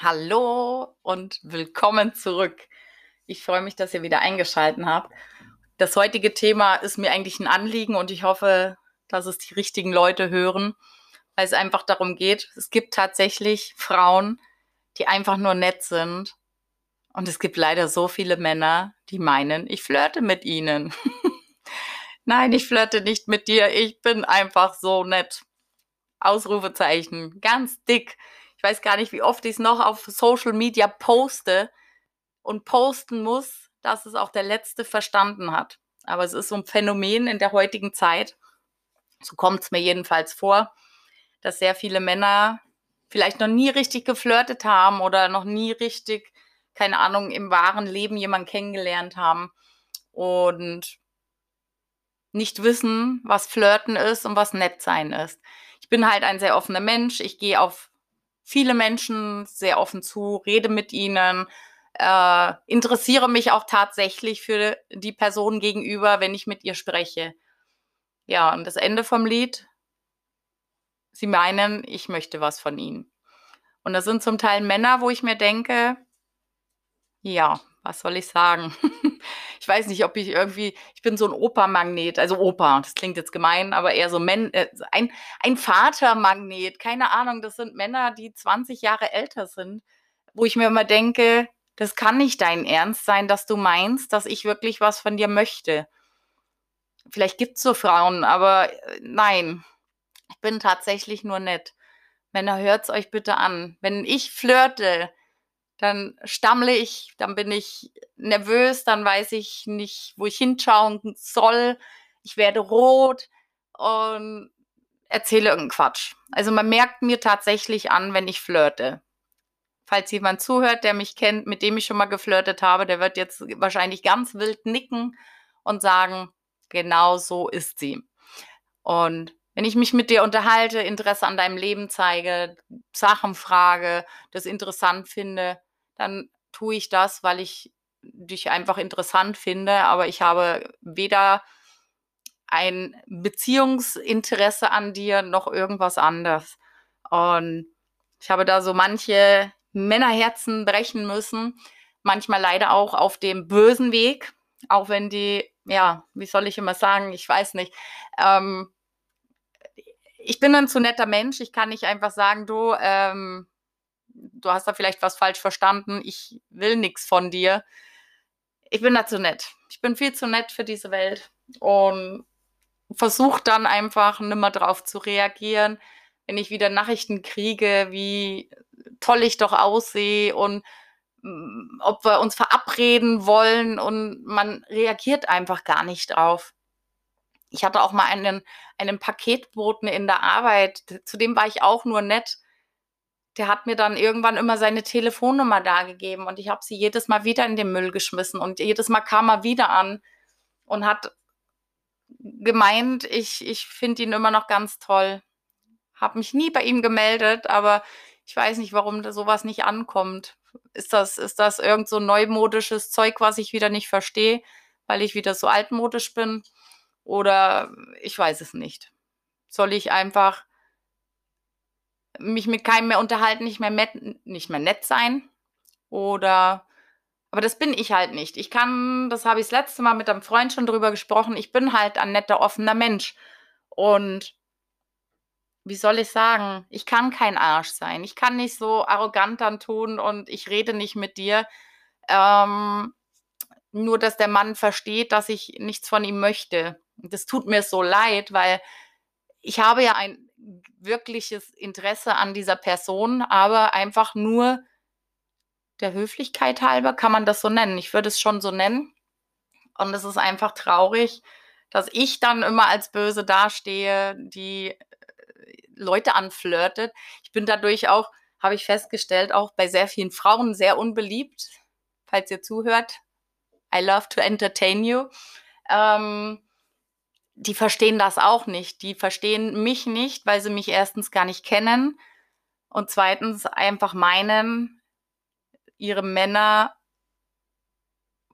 Hallo und willkommen zurück. Ich freue mich, dass ihr wieder eingeschaltet habt. Das heutige Thema ist mir eigentlich ein Anliegen und ich hoffe, dass es die richtigen Leute hören, weil es einfach darum geht, es gibt tatsächlich Frauen, die einfach nur nett sind. Und es gibt leider so viele Männer, die meinen, ich flirte mit ihnen. Nein, ich flirte nicht mit dir, ich bin einfach so nett. Ausrufezeichen, ganz dick. Ich weiß gar nicht, wie oft ich es noch auf Social Media poste und posten muss, dass es auch der Letzte verstanden hat. Aber es ist so ein Phänomen in der heutigen Zeit, so kommt es mir jedenfalls vor, dass sehr viele Männer vielleicht noch nie richtig geflirtet haben oder noch nie richtig, keine Ahnung, im wahren Leben jemanden kennengelernt haben und nicht wissen, was Flirten ist und was nett sein ist ich bin halt ein sehr offener Mensch. Ich gehe auf viele Menschen sehr offen zu, rede mit ihnen, äh, interessiere mich auch tatsächlich für die Person gegenüber, wenn ich mit ihr spreche. Ja, und das Ende vom Lied, sie meinen, ich möchte was von ihnen. Und das sind zum Teil Männer, wo ich mir denke, ja, was soll ich sagen? ich weiß nicht, ob ich irgendwie, ich bin so ein Opermagnet, also Opa, das klingt jetzt gemein, aber eher so Men, äh, ein, ein Vatermagnet, keine Ahnung, das sind Männer, die 20 Jahre älter sind, wo ich mir immer denke, das kann nicht dein Ernst sein, dass du meinst, dass ich wirklich was von dir möchte. Vielleicht gibt es so Frauen, aber äh, nein, ich bin tatsächlich nur nett. Männer, hört es euch bitte an. Wenn ich flirte, dann stammle ich, dann bin ich nervös, dann weiß ich nicht, wo ich hinschauen soll. Ich werde rot und erzähle irgendeinen Quatsch. Also man merkt mir tatsächlich an, wenn ich flirte. Falls jemand zuhört, der mich kennt, mit dem ich schon mal geflirtet habe, der wird jetzt wahrscheinlich ganz wild nicken und sagen, genau so ist sie. Und wenn ich mich mit dir unterhalte, Interesse an deinem Leben zeige, Sachen frage, das interessant finde, dann tue ich das, weil ich dich einfach interessant finde, aber ich habe weder ein Beziehungsinteresse an dir noch irgendwas anderes. Und ich habe da so manche Männerherzen brechen müssen, manchmal leider auch auf dem bösen Weg, auch wenn die, ja, wie soll ich immer sagen, ich weiß nicht. Ähm, ich bin ein zu netter Mensch, ich kann nicht einfach sagen, du, ähm, du hast da vielleicht was falsch verstanden, ich will nichts von dir. Ich bin da zu nett. Ich bin viel zu nett für diese Welt und versuche dann einfach nimmer drauf zu reagieren, wenn ich wieder Nachrichten kriege, wie toll ich doch aussehe und mm, ob wir uns verabreden wollen und man reagiert einfach gar nicht drauf. Ich hatte auch mal einen, einen Paketboten in der Arbeit, zu dem war ich auch nur nett der hat mir dann irgendwann immer seine Telefonnummer dargegeben und ich habe sie jedes Mal wieder in den Müll geschmissen und jedes Mal kam er wieder an und hat gemeint, ich, ich finde ihn immer noch ganz toll. Habe mich nie bei ihm gemeldet, aber ich weiß nicht, warum da sowas nicht ankommt. Ist das, ist das irgend so neumodisches Zeug, was ich wieder nicht verstehe, weil ich wieder so altmodisch bin? Oder ich weiß es nicht. Soll ich einfach mich mit keinem mehr unterhalten, nicht mehr, met, nicht mehr nett sein. Oder, aber das bin ich halt nicht. Ich kann, das habe ich das letzte Mal mit einem Freund schon drüber gesprochen, ich bin halt ein netter, offener Mensch. Und wie soll ich sagen, ich kann kein Arsch sein. Ich kann nicht so arrogant dann tun und ich rede nicht mit dir. Ähm, nur, dass der Mann versteht, dass ich nichts von ihm möchte. Das tut mir so leid, weil ich habe ja ein wirkliches Interesse an dieser Person, aber einfach nur der Höflichkeit halber, kann man das so nennen. Ich würde es schon so nennen. Und es ist einfach traurig, dass ich dann immer als böse dastehe, die äh, Leute anflirtet. Ich bin dadurch auch, habe ich festgestellt, auch bei sehr vielen Frauen sehr unbeliebt. Falls ihr zuhört, I love to entertain you. Ähm, die verstehen das auch nicht. Die verstehen mich nicht, weil sie mich erstens gar nicht kennen und zweitens einfach meinen, ihre Männer,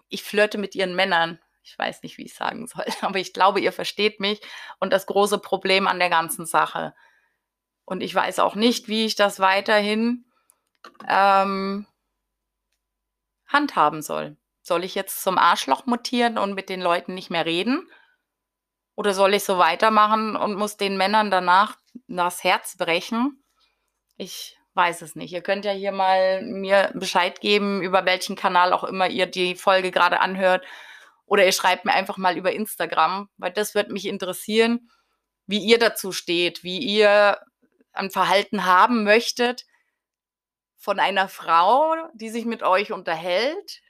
ich flirte mit ihren Männern. Ich weiß nicht, wie ich sagen soll, aber ich glaube, ihr versteht mich und das große Problem an der ganzen Sache. Und ich weiß auch nicht, wie ich das weiterhin ähm, handhaben soll. Soll ich jetzt zum Arschloch mutieren und mit den Leuten nicht mehr reden? Oder soll ich so weitermachen und muss den Männern danach das Herz brechen? Ich weiß es nicht. Ihr könnt ja hier mal mir Bescheid geben, über welchen Kanal auch immer ihr die Folge gerade anhört. Oder ihr schreibt mir einfach mal über Instagram, weil das wird mich interessieren, wie ihr dazu steht, wie ihr ein Verhalten haben möchtet von einer Frau, die sich mit euch unterhält,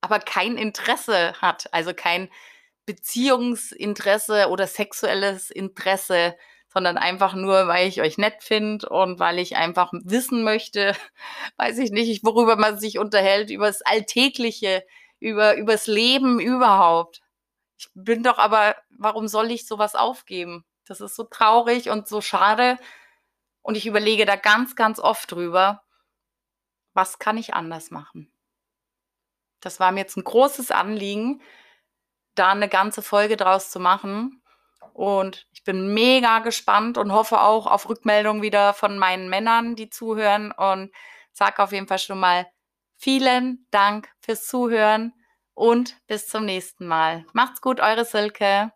aber kein Interesse hat, also kein Beziehungsinteresse oder sexuelles Interesse, sondern einfach nur, weil ich euch nett finde und weil ich einfach wissen möchte, weiß ich nicht, worüber man sich unterhält, über das Alltägliche, über übers Leben überhaupt. Ich bin doch aber, warum soll ich sowas aufgeben? Das ist so traurig und so schade. Und ich überlege da ganz, ganz oft drüber, was kann ich anders machen? Das war mir jetzt ein großes Anliegen, da eine ganze Folge draus zu machen. Und ich bin mega gespannt und hoffe auch auf Rückmeldungen wieder von meinen Männern, die zuhören. Und sage auf jeden Fall schon mal vielen Dank fürs Zuhören und bis zum nächsten Mal. Macht's gut, eure Silke.